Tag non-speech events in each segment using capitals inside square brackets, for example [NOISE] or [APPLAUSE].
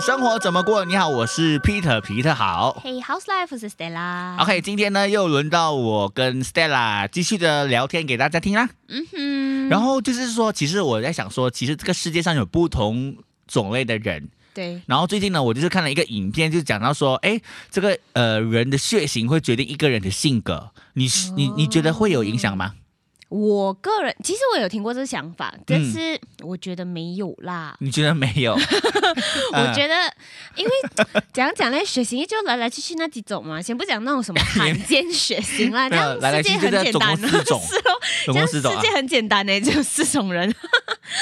生活怎么过？你好，我是 Peter，皮特好。Hey House Life is Stella.。OK，今天呢又轮到我跟 Stella 继续的聊天给大家听啦。嗯哼，然后就是说，其实我在想说，其实这个世界上有不同种类的人。对，然后最近呢，我就是看了一个影片，就讲到说，哎，这个呃人的血型会决定一个人的性格。你是你你觉得会有影响吗？我个人其实我有听过这个想法，嗯但是我觉得没有啦。你觉得没有？[LAUGHS] 我觉得，因为 [LAUGHS] 讲讲嘞，血型就来来去去那几种嘛，先不讲那种什么罕见血型啦，[LAUGHS] 这样来来世界很简单共四种是哦，总这样共四种啊世界。很简单呢，只有四种人。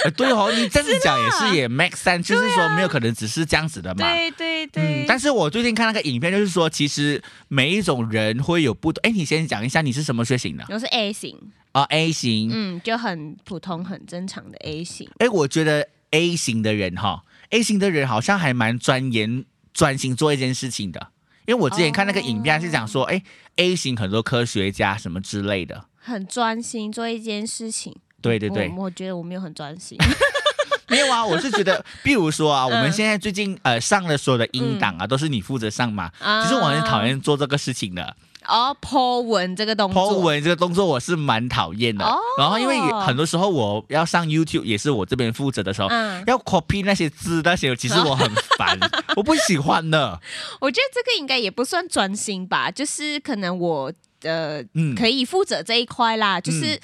呃对哦，你这样子讲也是也 make sense，就是说没有可能只是这样子的嘛。对对嗯对，，但是我最近看那个影片，就是说，其实每一种人会有不同。哎，你先讲一下你是什么血型的我是 A 型，啊？A 型。嗯，就很普通、很正常的 A 型。哎，我觉得 A 型的人哈，A 型的人好像还蛮钻研、专心做一件事情的。因为我之前看那个影片是讲说，哎、a 型很多科学家什么之类的。很专心做一件事情。对对对，我我觉得我没有很专心。[LAUGHS] 没有啊，我是觉得，比如说啊，我们嗯现在最近呃上的所有的音档啊，都是你负责上嘛。啊其实我很讨厌做这个事情的。哦，Po 文这个动 po 作，文这个动作我是蛮讨厌的。哦然后因为很多时候我要上 YouTube 也是我这边负责的时候，嗯，要 copy 那些字那些，其实我很烦，[LAUGHS] 我不喜欢的。我觉得这个应该也不算专心吧，就是可能我呃嗯，可以负责这一块啦，就是。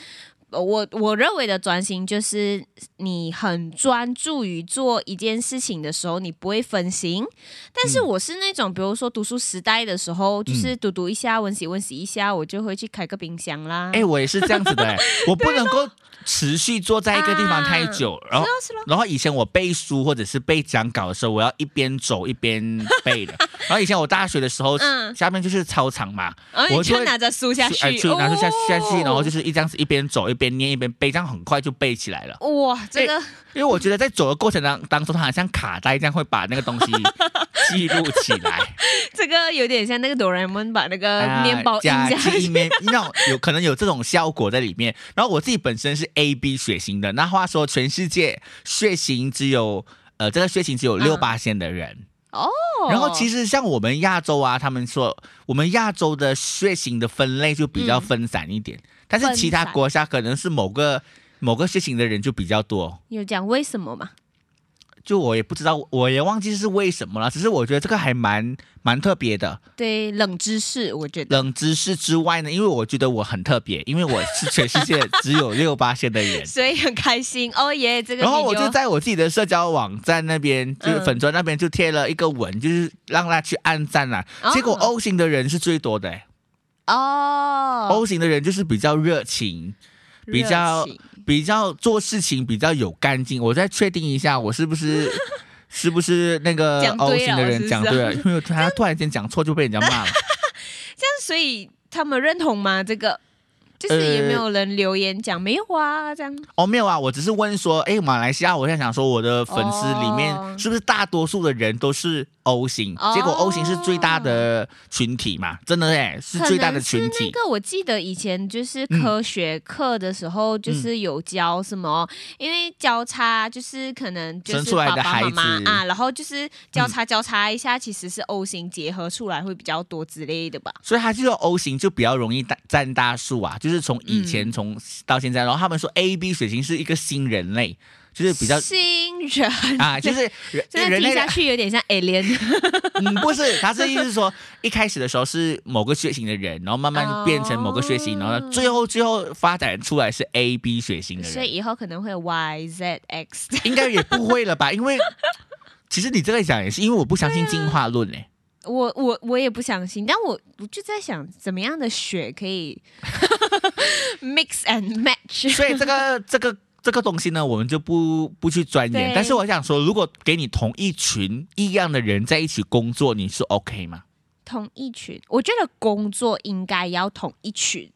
我我认为的专心就是你很专注于做一件事情的时候，你不会分心。但是嗯我是那种，比如说读书时代的时候，就是读读一下、温习温习一下，我就会去开个冰箱啦。哎、我也是这样子的、哎，我不能够 [LAUGHS] 持续坐在一个地方太久，然后然后以前我背书或者是背讲稿的时候，我要一边走一边背的。然后以前我大学的时候，嗯下面就是操场嘛，我就拿着书下去，哎就拿着下下去，然后就哦是一这样子一边走一边念一边背，这样很快就背起来了。哇，这个因为我觉得在走的过程当当中，它好像卡带这样会把那个东西 [LAUGHS] 记录起来，这个有点像那个哆啦 A 梦把那个啊面包印加下去。那种有可能有这种效果在里面。然后我自己本身是 A B 血型的，那话说全世界血型只有呃这个血型只有六八线的人。哦，然后其实像我们亚洲啊，他们说我们亚洲的血型的分类就比较分散一点，但是其他国家可能是某个某个血型的人就比较多。有讲为什么吗？就我也不知道，我也忘记是为什么了。只是我觉得这个还蛮蛮特别的。对，冷知识，我觉得。冷知识之外呢，因为我觉得我很特别，因为我是全世界 [LAUGHS] 只有六八线的人。所以很开心哦耶！这个然后我就在我自己的社交网站那边，就是嗯粉砖那边就贴了一个文，就是让他去按赞啦。哦结果 O 型的人是最多的、欸哦 o 型的人就是比较热情，比较比较做事情比较有干劲。我再确定一下，我是不是 [LAUGHS] 是不是那个讲 O 型的人讲对了？因为他突然间讲错就被人家骂了。[LAUGHS] 这样所以他们认同吗？这个就是也没有人留言讲没有啊？这样哦，没有啊，我只是问说，哎，马来西亚，我在想说，我的粉丝里面哦是不是大多数的人都是 O 型？哦结果 O 型是最大的群体嘛，真的哎，是最大的群体。可能是那个我记得以前就是科学课的时候，就是有教什么，因为交叉就是可能就生是出来的孩爸爸妈妈子啊，然后就是交叉交叉一下，其实是 O 型结合出来会比较多之类的吧。所以他就说 O 型就比较容易大占大数啊，就是从以嗯前从到现在，然后他们说 A B 血型是一个新人类，就是比较新人啊，就是 [LAUGHS] 人类下去有点像 alien [LAUGHS] 嗯，不是，他是意思是说，一开始的时候是某个血型的人，然后慢慢变成某个血型，哦然后最后最后发展出来是 A B 血型的人，所以以后可能会有 Y Z X。应该也不会了吧？因为 [LAUGHS] 其实你这个讲也是，因为我不相信进化论嘞、我我我也不相信，但我我就在想，怎么样的血可以 mix and match？所以这个这个这个东西呢，我们就不不去钻研。但是我想说，如果给你同一群一样的人在一起工作，你是 OK 吗？同一群，我觉得工作应该要同一群，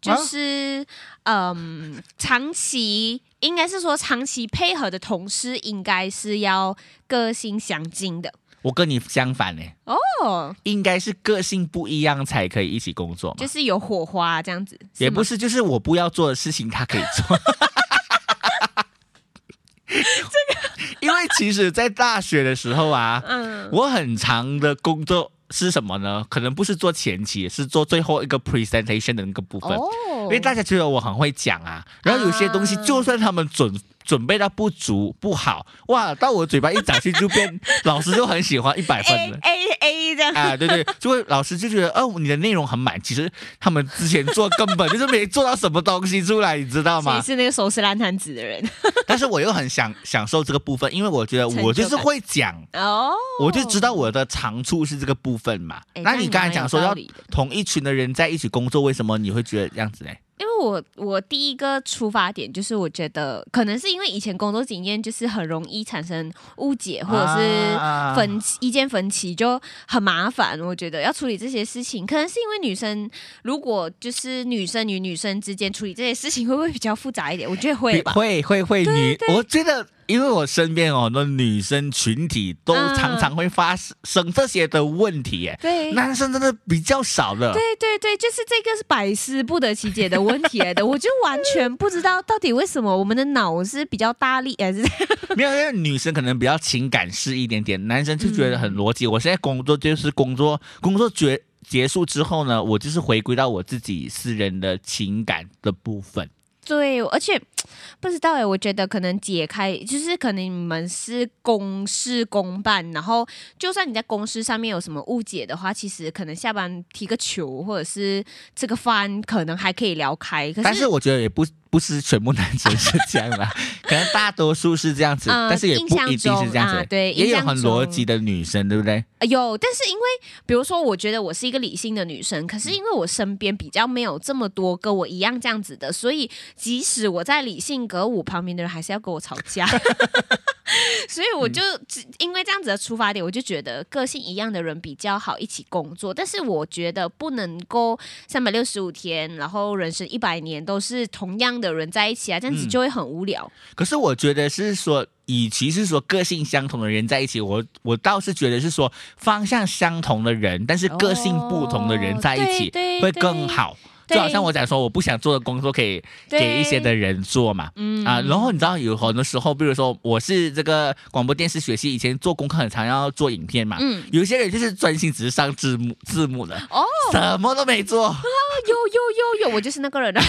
就是、嗯，长期应该是说长期配合的同事应该是要个性相近的我跟你相反呢，哦，应该是个性不一样才可以一起工作。就是有火花这样子，也不是，就是我不要做的事情，他可以做。[LAUGHS] [LAUGHS] 这个，因为其其实，在大学的时候啊，嗯，我很长的工作是什么呢？可能不是做前期，是做最后一个 presentation 的那个部分。哦，因为大家觉得我很会讲啊，然后有些东西啊就算他们准准备到不足不好，哇，到我嘴巴一讲去就变，[LAUGHS] 老师就很喜欢一百分了。A A 这样，啊，对对，就会老师就觉得，哦，你的内容很满，其实他们之前做根本就是没做到什么东西出来，你知道吗？你是那个收拾烂摊子的人？[LAUGHS] 但是我又很享享受这个部分，因为我觉得我就是会讲，哦，我就知道我的长处是这个部分嘛。哎那你刚才讲说要同一群的人在一起工作，为什么你会觉得这样子呢？因为我我第一个出发点就是我觉得可能是因为以前工作经验就是很容易产生误解或者是啊分歧、意见分歧就很麻烦。我觉得要处理这些事情，可能是因为女生如果就是女生与女生之间处理这些事情会不会比较复杂一点？我觉得会吧。会会会女，我觉得，因为我身边哦，那女生群体都嗯常常会发生这些的问题，耶，对。男生真的比较少的。对对对，就是这个是百思不得其解的问题来的，[LAUGHS] 我就完全不知道到底为什么我们的脑是比较大力还是 [LAUGHS] 没有，因为女生可能比较情感式一点点，男生就觉得很嗯逻辑。我现在工作就是工作，工作结结束之后呢，我就是回归到我自己私人的情感的部分。对，而且不知道哎，我觉得可能解开，就是可能你们是公事公办，然后就算你在公司上面有什么误解的话，其实可能下班踢个球或者是吃个饭，可能还可以聊开。可是，但是我觉得也不不是全部男生是这样啦，[LAUGHS] 可能大多数是这样子，呃但是也不一定是这样子。对也有很逻辑的女生，对不对？呃有，但是因为比如说，我觉得我是一个理性的女生，可是因为我身边比较没有这么多跟我一样这样子的，所以即使我在理性格舞旁边的人，还是要跟我吵架。[LAUGHS] [LAUGHS] 所以我就只因为这样子的出发点，我就觉得个性一样的人比较好一起工作。但是我觉得不能够三百六十五天，然后人生一百年都是同样的人在一起啊，这样子嗯就会很无聊。可是我觉得是说，与其是说个性相同的人在一起，我我倒是觉得是说方向相同的人，但是个性不同的人在一起哦对对会更好。对就好像我讲说，我不想做的工作可以给一些的人做嘛，嗯啊，然后你知道有很多时候，比如说我是这个广播电视学习，以前做功课很常要做影片嘛，嗯，有些人就是专心只是上字幕字幕的，哦，什么都没做啊。有有有有，我就是那个人啊。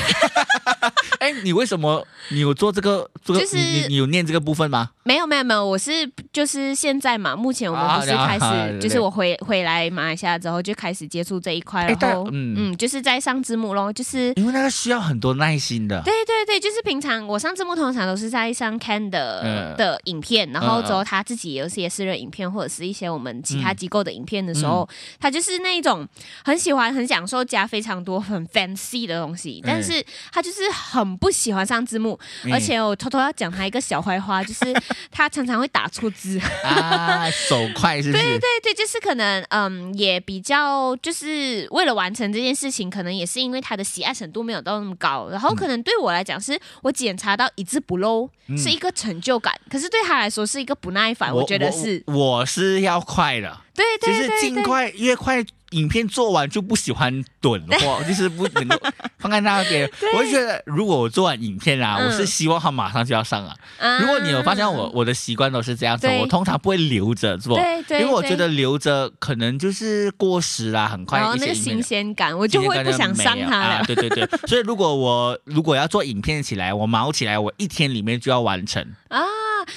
[LAUGHS] 哎，你为什么你有做这个这个？就是你你你有念这个部分吗？没有没有没有，我是就是现在嘛，目前我们啊不是开始，就是我回回来马来西亚之后就开始接触这一块，哎然后但嗯嗯就是在上字幕咯，就是。因为那个需要很多耐心的。对对对，就是平常我上字幕通常都是在上 Can 的、嗯的影片，然后之后他自己也有一些私人影片或者是一些我们其他嗯机构的影片的时候，他就是那一种很喜欢、很享受加非常多很 fancy 的东西，但是他就是很不喜欢上字幕，嗯而且我偷偷要讲他一个小坏话，就是 [LAUGHS] 他常常会打错字。啊，手快是不是？对对对，就是可能嗯，也比较就是为了完成这件事情，可能也是因为他的喜爱程度没有到那么高，然后可能对我来讲，是我检查到一字不漏、嗯是一个成就感，可是对他来说是一个不耐烦，我觉得是我我是要快的，对对对对就。是尽快越快。影片做完就不喜欢蹲或 [LAUGHS] 就是不能够放在那边。[LAUGHS] 我就觉得，如果我做完影片啊，嗯我是希望它马上就要上啊。啊如果你有发现我我的习惯都是这样子，我通常不会留着做，因为我觉得留着可能就是过时啦，很快一些新鲜感，我就会不想上它啊。了。对对对，[LAUGHS] 所以如果我如果要做影片起来，我忙起来，我一天里面就要完成。啊，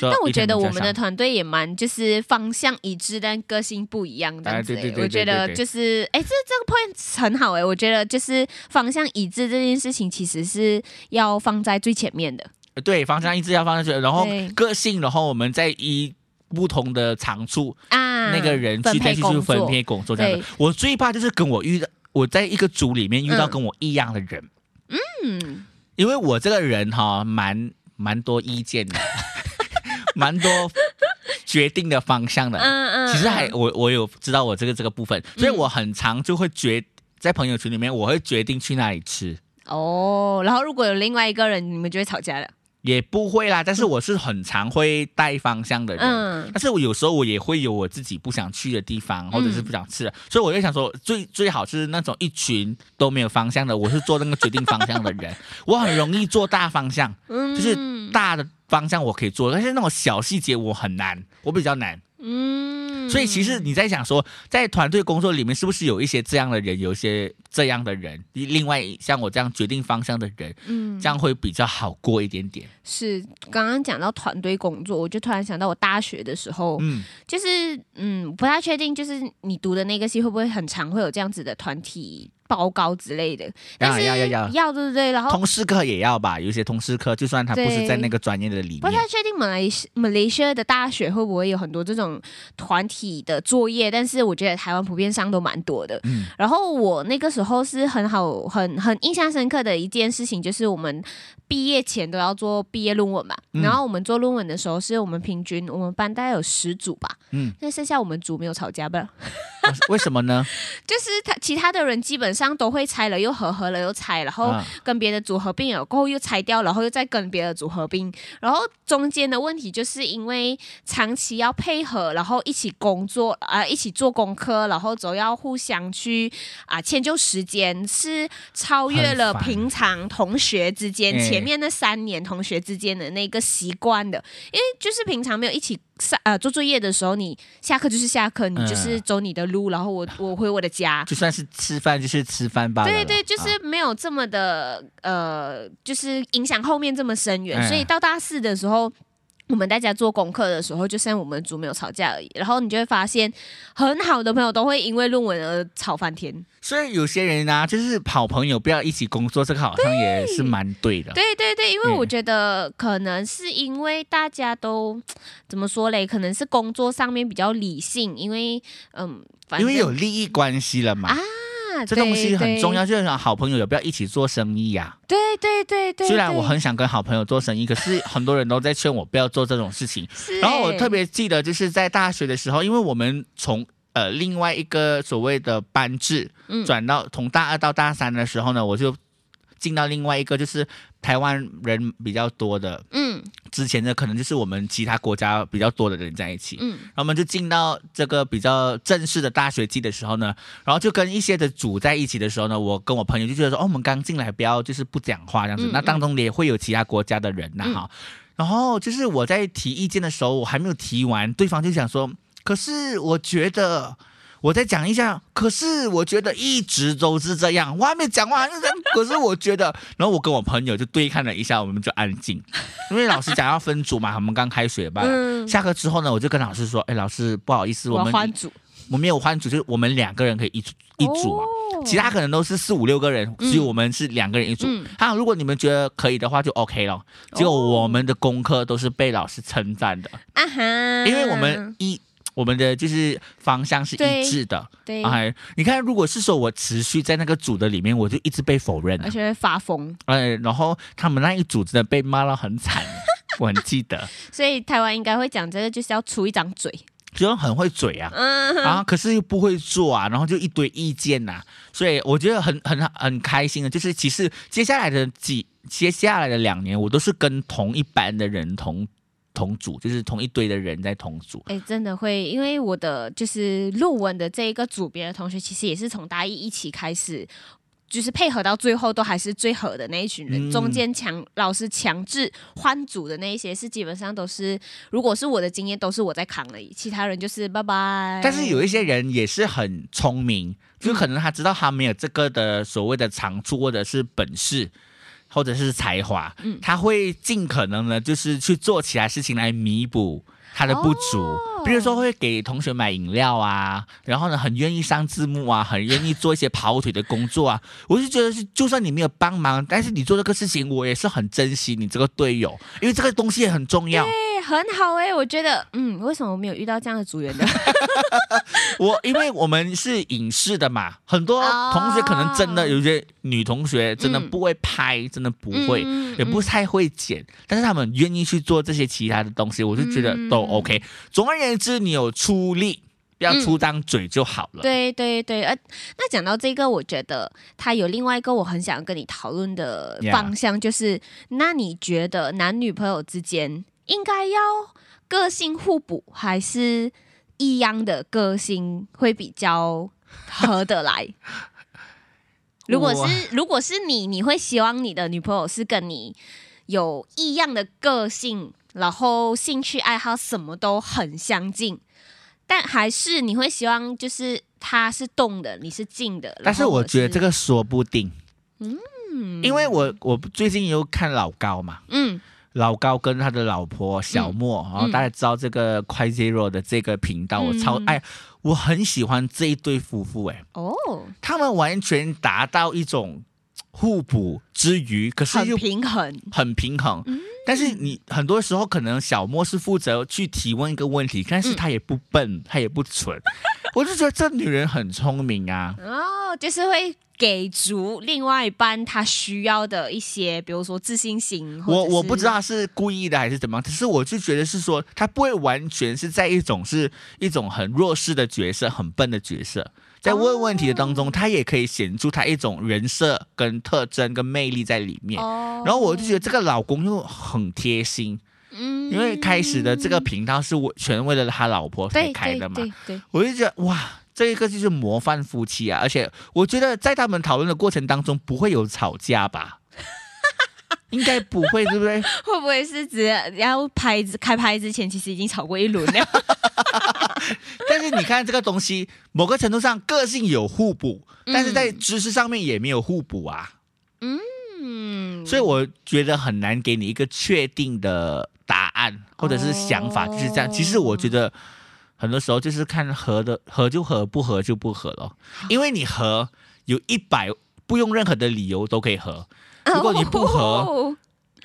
但我觉得我们的团队也蛮就是方向一致，但个性不一样这样子、欸。哎对对对我觉得就是，哎，这这个 point 很好哎、我觉得就是方向一致这件事情，其实是要放在最前面的。对，方向一致要放在去，然后个性，然后我们再依不同的长处，啊，那个人去再去分配工作这样子。我最怕就是跟我遇到我在一个组里面遇到嗯。跟我一样的人，嗯，因为我这个人哈蛮蛮多意见的，蛮多决定的方向的。嗯嗯，其实还嗯我我有知道我这个这个部分，所以我很常就会决在朋友圈里面我会决定去哪里吃。哦，然后如果有另外一个人，你们就会吵架了。也不会啦，但是我是很常会带方向的人。嗯但是我有时候我也会有我自己不想去的地方，或者是不想吃的，所以我就想说，最最好是那种一群都没有方向的，我是做那个决定方向的人，[LAUGHS] 我很容易做大方向，嗯，就是大的方向我可以做，但是那种小细节我很难，我比较难。嗯，所以其实你在想说，在团队工作里面，是不是有一些这样的人，有一些这样的人，另外像我这样决定方向的人，嗯这样会比较好过一点点。是刚刚讲到团队工作，我就突然想到我大学的时候，嗯，就是嗯，不太确定，就是你读的那个系会不会很常会有这样子的团体报告之类的，但是要要要要对不对？然后通识课也要吧，有一些通识课，就算他不是在那个专业的里面不太，确定马来西马来西亚的大学会不会有很多这种团体的作业，但是我觉得台湾普遍上都蛮多的。嗯然后我那个时候是很好、很很印象深刻的一件事情，就是我们毕业前都要做毕业论文嘛。嗯然后我们做论文的时候，是我们平均我们班大概有十组吧，嗯，那剩下我们组没有吵架吧？为什么呢？[LAUGHS] 就是他其他的人基本上都会拆了又合，合了又拆，然后啊。跟别的组合并了，过后又拆掉，然后又再跟别的组合并，然后中间的问题就是因为长期要配合，然后一起工作啊、一起做功课，然后总要互相去啊、迁就时间，是超越了平常同学之间哎前面那三年同学之间的那个习惯的，因为就是平常没有一起上呃做作业的时候，你下课就是下课，你就是嗯走你的路，然后我我回我的家。就算是吃饭就是吃饭吧。对对，就是啊没有这么的呃，就是影响后面这么深远。哎所以到大四的时候，我们大家做功课的时候，就剩我们组没有吵架而已。然后你就会发现，很好的朋友都会因为论文而吵翻天。所以有些人呢、就是好朋友不要一起工作，这个好像也是蛮对的。对对对，因为嗯我觉得可能是因为大家都怎么说嘞？可能是工作上面比较理性，因为嗯，反正因为有利益关系了嘛，啊，这东西很重要。就是好朋友有不要一起做生意呀、对对对对，虽然我很想跟好朋友做生意，可是很多人都在劝我不要做这种事情。是然后我欸特别记得，就是在大学的时候，因为我们从呃另外一个所谓的班制嗯转到从大二到大三的时候呢，我就进到另外一个就是台湾人比较多的，嗯之前的可能就是我们其他国家比较多的人在一起。嗯然后我们就进到这个比较正式的大学季的时候呢，然后就跟一些的组在一起的时候呢，我跟我朋友就觉得说，哦，我们刚进来不要就是不讲话这样子，嗯那当中也会有其他国家的人呐、嗯哈、然后就是我在提意见的时候，我还没有提完，对方就想说，可是我觉得。我再讲一下，可是我觉得一直都是这样，我还没讲完，[LAUGHS] 可是我觉得，然后我跟我朋友就对看了一下，我们就安静，因为老师讲要分组嘛，我们刚开学吧，嗯，下课之后呢，我就跟老师说：“哎，老师，不好意思，我我们换组。我没有换组，就是我们两个人可以一组一组嘛，哦其他可能都是四五六个人，嗯。只有我们是两个人一组。嗯。啊，如果你们觉得可以的话，就 OK 了。结果我们的功课都是被老师称赞的，啊哈，因为我们一我们的就是方向是一致的。对，哎，你看，如果是说我持续在那个组的里面，我就一直被否认。而且会发疯，哎，然后他们那一组真的被骂到很惨，[LAUGHS] 我很记得，所以台湾应该会讲这个，就是要出一张嘴。就很会嘴啊。嗯，啊，可是又不会做啊，然后就一堆意见呐、所以我觉得很很很开心的，就是其实接下来的几接下来的两年，我都是跟同一班的人同同组，就是同一堆的人在同组。哎，真的会，因为我的就是论文的这一个组别的同学，其实也是从大一一起开始。就是配合到最后都还是最合的那一群人，嗯中间强老师强制换组的那一些是基本上都是，如果是我的经验都是我在扛而已，其他人就是拜拜。但是有一些人也是很聪明，就可能他知道他没有这个的所谓的长处或者是本事。或者是才华，嗯他会尽可能的，就是去做其他事情来弥补他的不足，哦比如说会给同学买饮料啊，然后呢，很愿意上字幕啊，很愿意做一些跑腿的工作啊。我就觉得是，就算你没有帮忙，但是你做这个事情，我也是很珍惜你这个队友，因为这个东西也很重要。哎，很好哎、我觉得，嗯，为什么我没有遇到这样的组员呢？[LAUGHS] 我因为我们是影视的嘛，很多哦同学可能真的有些女同学真的嗯不会拍，真的不会。嗯也不太会剪，但是他们愿意去做这些其他的东西，我就觉得都嗯 OK。总而言之，你有出力，不要出张嘴就好了。对对对，呃，那讲到这个，我觉得他有另外一个我很想跟你讨论的方向就是那你觉得男女朋友之间应该要个性互补，还是一样的个性会比较合得来？[LAUGHS] 如果是如果是你，你会希望你的女朋友是跟你有异样的个性，然后兴趣爱好什么都很相近，但还是你会希望就是她是动的，你是静的。但是我觉得这个，说不定，嗯。因为我我最近有看老高嘛，嗯。老高跟他的老婆小莫，然后大家知道这个快 Zero 的这个频道，我超嗯。爱，我很喜欢这一对夫妇，哎，哦，他们完全达到一种互补之余，可是很又平衡，很平衡。嗯。但是你很多时候可能小莫是负责去提问一个问题，但是他也不笨，他也不蠢，我就觉得这女人很聪明啊。哦，就是会给足另外一半他需要的一些，比如说自信心。我我不知道是故意的还是怎么样，可是我就觉得是说，他不会完全是在一种是一种很弱势的角色、很笨的角色，在问问题的当中，他也可以显出他一种人设跟特征跟魅力在里面。哦然后我就觉得这个老公又很贴心，嗯因为开始的这个频道是我全为了他老婆开的嘛，对对，我就觉得哇，这一个就是模范夫妻啊！而且我觉得在他们讨论的过程当中不会有吵架吧？[LAUGHS] 应该不会，对不对？会不会是只要拍开拍之前，其实已经吵过一轮了？[LAUGHS] 但是你看这个东西，某个程度上个性有互补，但是在知识上面也没有互补啊。嗯，所以我觉得很难给你一个确定的答案或者是想法，就是这样。哦其实我觉得很多时候就是看合的合就合，不合就不合了。因为你合有一百不用任何的理由都可以合，如果你不合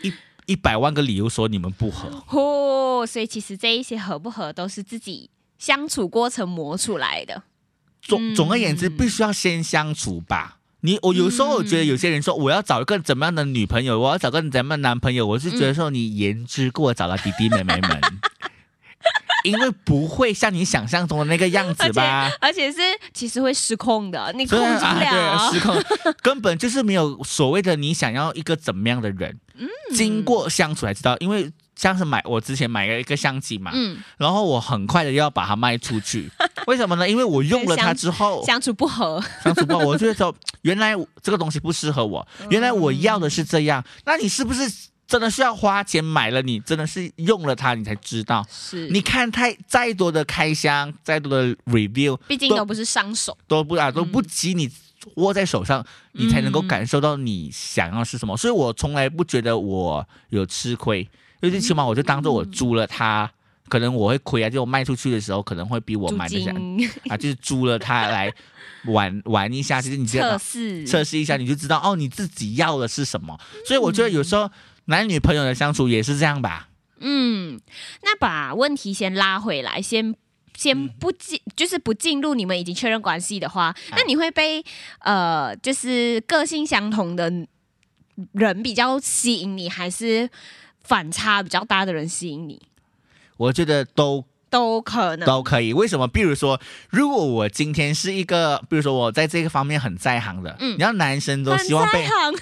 一一百万个理由说你们不合。哦，所以其实这一些合不合都是自己相处过程磨出来的。总总而言之，嗯必须要先相处吧。你我有时候我觉得有些人说我要找一个怎么样的女朋友，我要找个怎么样的男朋友，我是觉得说你言之过早了，弟弟妹妹们，因为不会像你想象中的那个样子吧。而且是其实会失控的，你控制不了。对，失控，根本就是没有所谓的你想要一个怎么样的人。嗯经过相处才知道，因为像是买我之前买了一个相机嘛，嗯，然后我很快的要把它卖出去，[LAUGHS] 为什么呢？因为我用了它之后，相处不合，相处不合，我就会说，原来这个东西不适合我，原来我要的是这样，那你是不是真的需要花钱买了？你真的是用了它，你才知道。是你看太再多的开箱，再多的 review，毕竟都不是上手。都不啊都不及你握在手上，你才能够感受到你想要是什么。所以我从来不觉得我有吃亏，因为最起码我就当做我租了它。可能我会亏啊，就我卖出去的时候可能会比我租买的下金啊，就是租了它来 [LAUGHS] 玩玩一下，其实你测试测试一下，你就知道哦，你自己要的是什么。所以我觉得有时候男女朋友的相处也是这样吧。嗯，那把问题先拉回来，先先不进，就是不进入你们已经确认关系的话，那你会被呃，就是个性相同的人比较吸引你，还是反差比较大的人吸引你？我觉得都都可能。都可以。为什么？比如说，如果我今天是一个，比如说我在这个方面很在行的，嗯你知道男生都希望被在。行，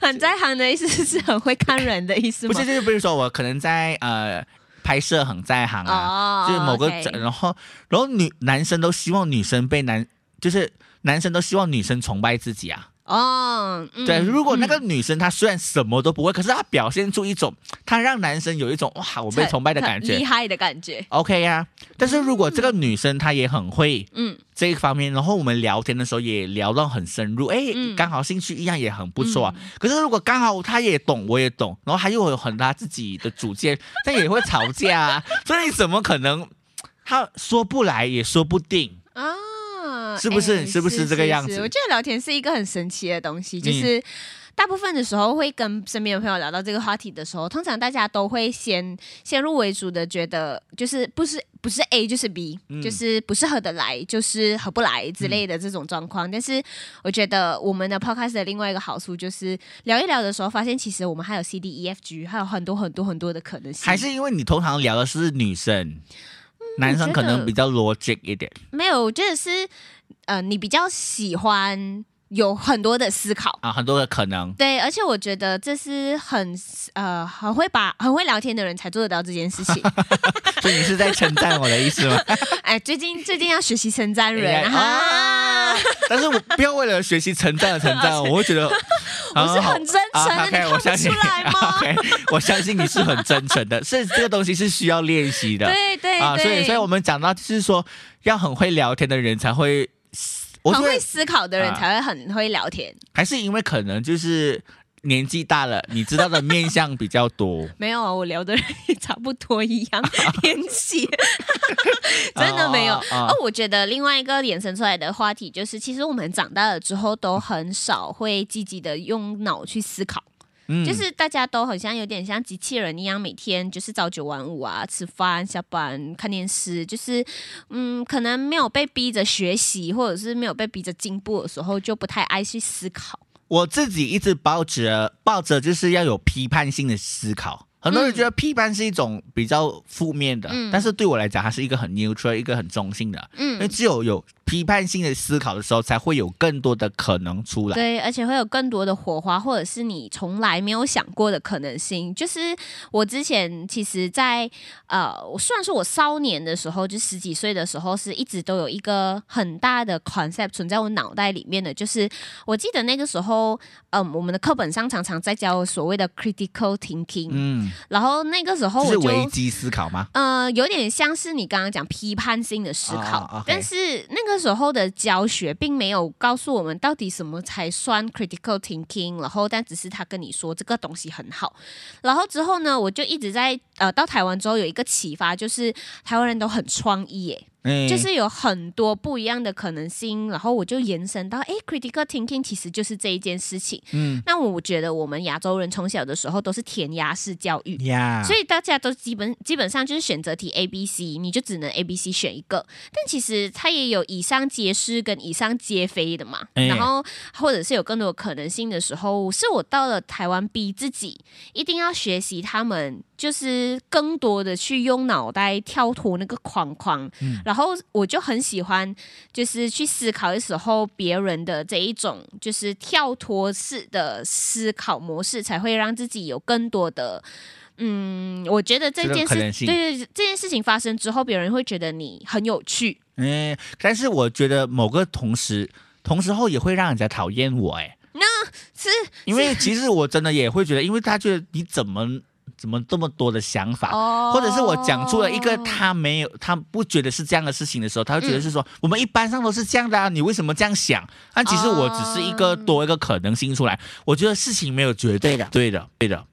[LAUGHS] 很在行的意思是很会看人的意思吗？不是，就是比如说我可能在呃拍摄很在行啊，哦，就是某个然后然后女男生都希望女生被男，就是男生都希望女生崇拜自己啊。哦，嗯。对，如果那个嗯女生她虽然什么都不会，可是她表现出一种，她让男生有一种哇我被崇拜的感觉。厉。害的感觉，OK 呀、但是如果这个女生她也很会嗯这一方面，然后我们聊天的时候也聊到很深入，哎，嗯。刚好兴趣一样也很不错啊。可是如果刚好她也懂，我也懂，然后她又有很大自己的主见，但也会吵架啊，所以你怎么可能？她说不来也说不定，啊，是不是哎是不是这个样子我觉得聊天是一个很神奇的东西，就嗯是。大部分的时候会跟身边的朋友聊到这个话题的时候，通常大家都会先先入为主的觉得，就是不是不是 A 就是 B，、嗯就是不是合得来就是合不来之类的这种状况。但是我觉得我们的 podcast 的另外一个好处就是聊一聊的时候，发现其实我们还有 C D E F G，还有很多很多很多的可能性。还是因为你通常聊的是女生，男生可能比较 logic 一点。没有，我觉得是呃，你比较喜欢有很多的思考。啊，很多的可能。对，而且我觉得这是很呃很会把很会聊天的人才做得到这件事情。[LAUGHS] 所以你是在称赞我的意思吗？[LAUGHS] 哎，最近最近要学习称赞人哎哈。啦，但是我不要为了学习成长而成长，[LAUGHS] 我会觉得我是很真诚的，啊你 OK，我看相信不出来吗？OK，我相信你是很真诚的，是这个东西是需要练习的对对啊，对，所以所以我们讲到就是说，要很会聊天的人才会，很会思考的人啊才会很会聊天。还是因为可能就是年纪大了，你知道的面相比较多。[LAUGHS] 没有啊，我聊的人也差不多一样年纪，[LAUGHS] [LAUGHS] 真的没有。哦哦哦，我觉得另外一个衍生出来的话题就是，其实我们长大了之后都很少会积极的用脑去思考，嗯就是大家都好像有点像机器人一样，每天就是朝九晚五啊，吃饭、下班、看电视，就是嗯，可能没有被逼着学习，或者是没有被逼着进步的时候，就不太爱去思考。我自己一直抱着抱着就是要有批判性的思考。很多人觉得批判是一种比较负面的，嗯但是对我来讲，它是一个很 neutral、一个很中性的。因为嗯，只有有批判性的思考的时候，才会有更多的可能出来。对，而且会有更多的火花，或者是你从来没有想过的可能性。就是我之前其实在，呃，我虽然说我少年的时候，就十几岁的时候，是一直都有一个很大的 concept 存在我脑袋里面的，就是我记得那个时候，嗯，我们的课本上常常在教所谓的 critical thinking，、嗯，然后那个时候这是我就危机思考吗？呃，有点像是你刚刚讲批判性的思考，但是那个时候的教学并没有告诉我们到底什么才算 critical thinking，然后但只是他跟你说这个东西很好，然后之后呢，我就一直在呃到台湾之后有一个启发，就是台湾人都很创意耶，嗯就是有很多不一样的可能性，然后我就延伸到，诶 c r i t i c a l thinking 其实就是这一件事情。嗯那我觉得我们亚洲人从小的时候都是填鸭式教育，呀，所以大家都基本基本上就是选择题 A、B、C，你就只能 A、B、C 选一个。但其实它也有以上皆是跟以上皆非的嘛。哎然后或者是有更多的可能性的时候，是我到了台湾逼自己一定要学习他们，就是更多的去用脑袋跳脱那个框框。然后我就很喜欢，就是去思考的时候别人的这一种就是跳脱式的思考模式，才会让自己有更多的。嗯，我觉得这件事，这种可能性对对，对这件事情发生之后，别人会觉得你很有趣。嗯，但是我觉得某个同时，同时后也会让人家讨厌我，哎，那是因为其实我真的也会觉得，因为他觉得你怎么怎么这么多的想法，哦或者是我讲出了一个他没有，他不觉得是这样的事情的时候，他会觉得是说、我们一般上都是这样的啊，你为什么这样想？但其实我只是一个多一个可能性出来，我觉得事情没有绝对的，对的，对的。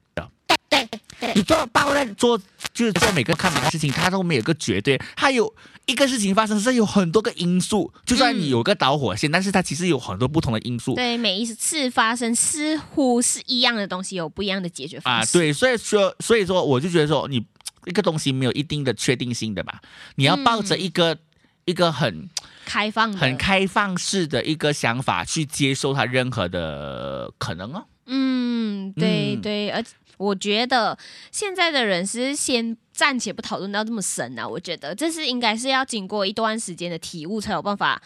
对的你做抱怨做就是做每个看每个事情，他都没有个绝对，他有一个事情发生是有很多个因素，就算你有个导火线，但是它其实有很多不同的因素。对每一次发生似乎是一样的东西，有不一样的解决方啊，式。对，所以说，所以说，我就觉得说，你一个东西没有一定的确定性的吧，你要抱着一个、一个很开放，很开放式的一个想法去接受它任何的可能哦。嗯，对嗯对，而我觉得现在的人是先暂且不讨论到这么深啊，我觉得这是应该是要经过一段时间的体悟才有办法。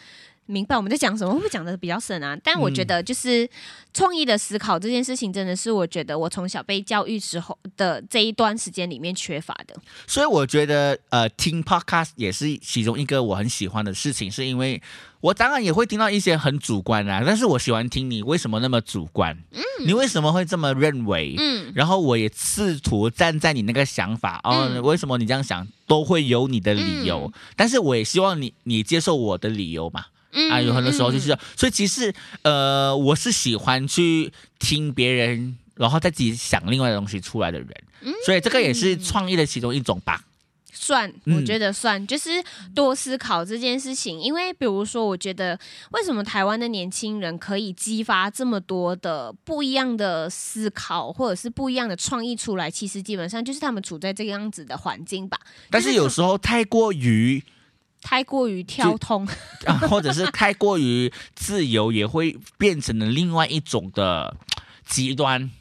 明白我们在讲什么，会不会讲的比较深啊？但我觉得就是创意的思考这件事情，真的是我觉得我从小被教育时候的这一段时间里面缺乏的。所以我觉得，呃，听 podcast 也是其中一个我很喜欢的事情，是因为我当然也会听到一些很主观啊，但是我喜欢听你为什么那么主观，嗯，你为什么会这么认为？嗯，然后我也试图站在你那个想法，哦，嗯。为什么你这样想，都会有你的理由，但是我也希望你你接受我的理由嘛，嗯啊，有很多时候就是所以其实呃，我是喜欢去听别人，然后再自己想另外的东西出来的人，嗯。所以这个也是创意的其中一种吧。算，嗯我觉得算，就是多思考这件事情。因为比如说，我觉得为什么台湾的年轻人可以激发这么多的不一样的思考，或者是不一样的创意出来，其实基本上就是他们处在这个样子的环境吧。但是有时候太过于太过于跳通，[LAUGHS] 啊，或者是太过于自由，也会变成了另外一种的极端。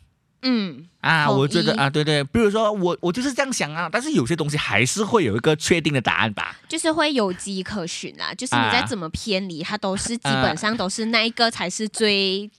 嗯，啊，我觉得啊，对对，比如说我我就是这样想啊，但是有些东西还是会有一个确定的答案吧。就是会有迹可循啊。就是你再怎么偏离，它都是基本上都是那一个才是最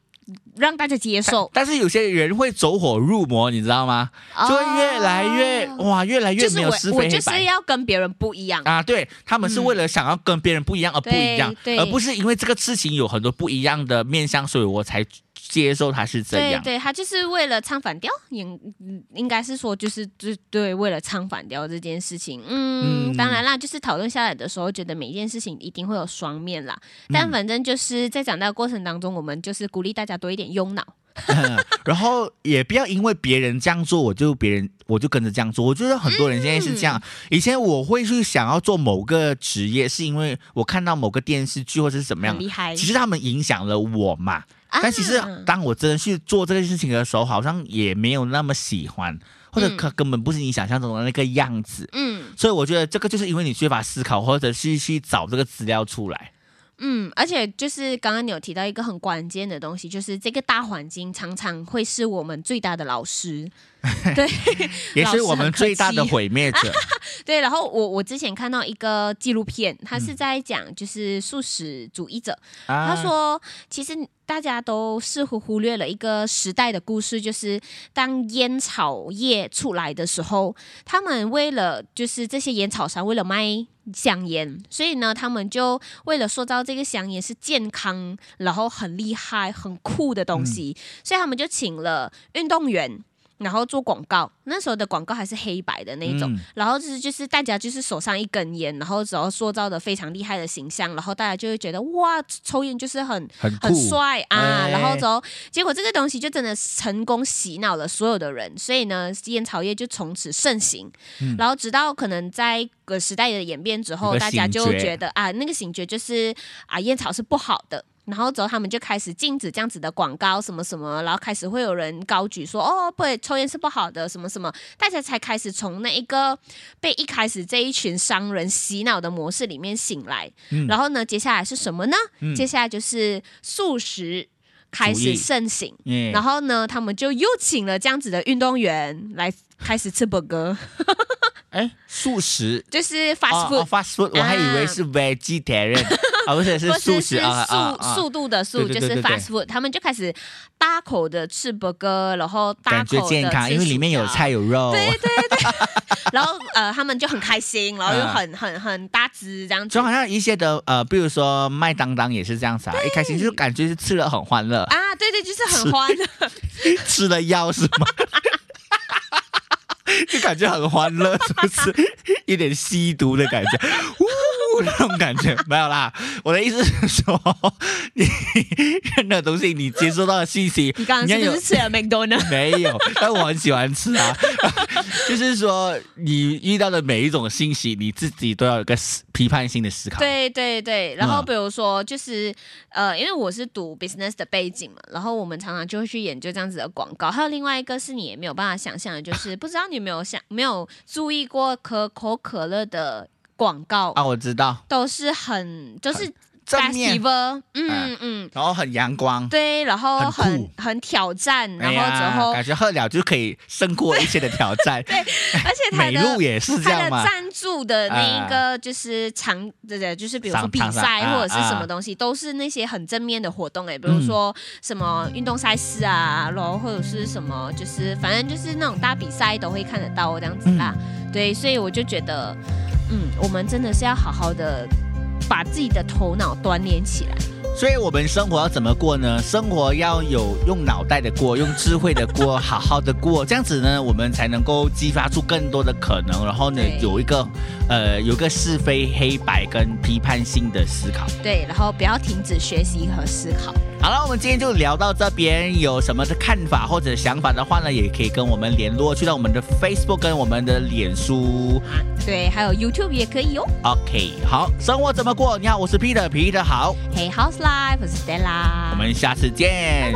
让大家接受，但是有些人会走火入魔，你知道吗？就会越来越、哦哇，越来越没有是非黑我就是。要跟别人不一样。啊，对他们是为了想要跟别人不一样而不一样，而不是因为这个事情有很多不一样的面向，所以我才接受他是这样。对对，他就是为了唱反调，应嗯应该是说就是就对，为了唱反调这件事情，嗯，嗯当然啦，就是讨论下来的时候，觉得每一件事情一定会有双面啦。但嗯反正就是在长大的过程当中，我们就是鼓励大家多一点用脑。[LAUGHS] 然后也不要因为别人这样做，我就别人我就跟着这样做。我觉得很多人现在是这样。嗯以前我会去想要做某个职业，是因为我看到某个电视剧或者是怎么样，厉害，其实他们影响了我嘛。啊但其实当我真的去做这件事情的时候，好像也没有那么喜欢，或者嗯可根本不是你想象中的那个样子。嗯所以我觉得这个就是因为你缺乏思考，或者是去找这个资料出来。嗯，而且就是刚刚你有提到一个很关键的东西，就是这个大环境常常会是我们最大的老师。[LAUGHS] 对 [LAUGHS] 也是我们最大的毁灭者。[LAUGHS] 对，然后我我之前看到一个纪录片，他嗯是在讲就是素食主义者，啊他说，其实大家都似乎忽略了一个时代的故事，就是当烟草业出来的时候，他们为了就是这些烟草商为了卖香烟，所以呢，他们就为了塑造这个香烟是健康，然后很厉害、很酷的东西，所以他们就请了运动员。然后做广告，那时候的广告还是黑白的那一种，嗯。然后就是就是大家就是手上一根烟，然后只要塑造的非常厉害的形象，然后大家就会觉得哇，抽烟就是很很很帅啊，哎。然后之后结果这个东西就真的成功洗脑了所有的人，所以呢，烟草业就从此盛行，然后直到可能在个时代的演变之后，大家就觉。觉得啊，那个醒觉就是啊，烟草是不好的。然后之后他们就开始禁止这样子的广告什么什么，然后开始会有人高举说哦，不，抽烟是不好的，什么什么，大家才开始从那一个被一开始这一群商人洗脑的模式里面醒来。嗯然后呢，接下来是什么呢？嗯接下来就是素食开始盛行。嗯然后呢，他们就又请了这样子的运动员来开始吃 burger，[LAUGHS] 哎，素食。就是 fast 哦 food，、哦，fast food，我还以为是 vegetarian，啊，[LAUGHS] 不是是素食啊啊啊，速速度的速，就是 fast food，他们就开始大口的吃 burger，然后大口的觉健康，因为里面有菜有肉。对对对，[LAUGHS] 然后呃，他们就很开心，然后又啊很很很大只这样子。就好像一些的呃，比如说麦当当也是这样子啊，一开心就感觉是吃了很欢乐，啊，对对，就是很欢乐，[LAUGHS] 吃了药是吗？感觉很欢乐，[LAUGHS] 是不是？有点吸毒的感觉，[LAUGHS] 那种感觉 [LAUGHS] 没有啦。我的意思是说，[LAUGHS] 你任何东西你接收到的信息，你刚刚是不是吃了 McDonald？没有，但我很喜欢吃啊。就是说，你遇到的每一种信息，你自己都要有个思批判性的思考。对对对，然后嗯比如说就是、呃，因为我是读 business 的背景嘛，然后我们常常就会去研究这样子的广告。还有另外一个是你也没有办法想象的，就是不知道你有没有想没有注意过可口可乐的广告，啊，我知道，都是很就是正面嗯嗯。然后很阳光。对，然后很很挑战，然后之后，感觉喝了就可以胜过一切的挑战。[LAUGHS] 对而且它的美露也是这他的样嘛。赞助的那一个就是场，对对，就是比如说比赛啊或者是什么啊东西，都是那些很正面的活动哎，比如说什么运动赛事啊，然后或者是什么，就是反正就是那种大比赛都会看得到这样子啦。对，所以我就觉得，嗯，我们真的是要好好的把自己的头脑锻炼起来。所以我们生活要怎么过呢？生活要有用脑袋的过，用智慧的过，好好的过，这样子呢，我们才能够激发出更多的可能，然后呢，有一个呃，有一个是非黑白跟批判性的思考。对，然后不要停止学习和思考。好了，我们今天就聊到这边，有什么的看法或者想法的话呢，也可以跟我们联络，去到我们的 Facebook 跟我们的脸书。对，还有 YouTube 也可以哦。OK，好，生活怎么过？你好，我是 Peter，Peter 好，Hey House 我是，我们下次见。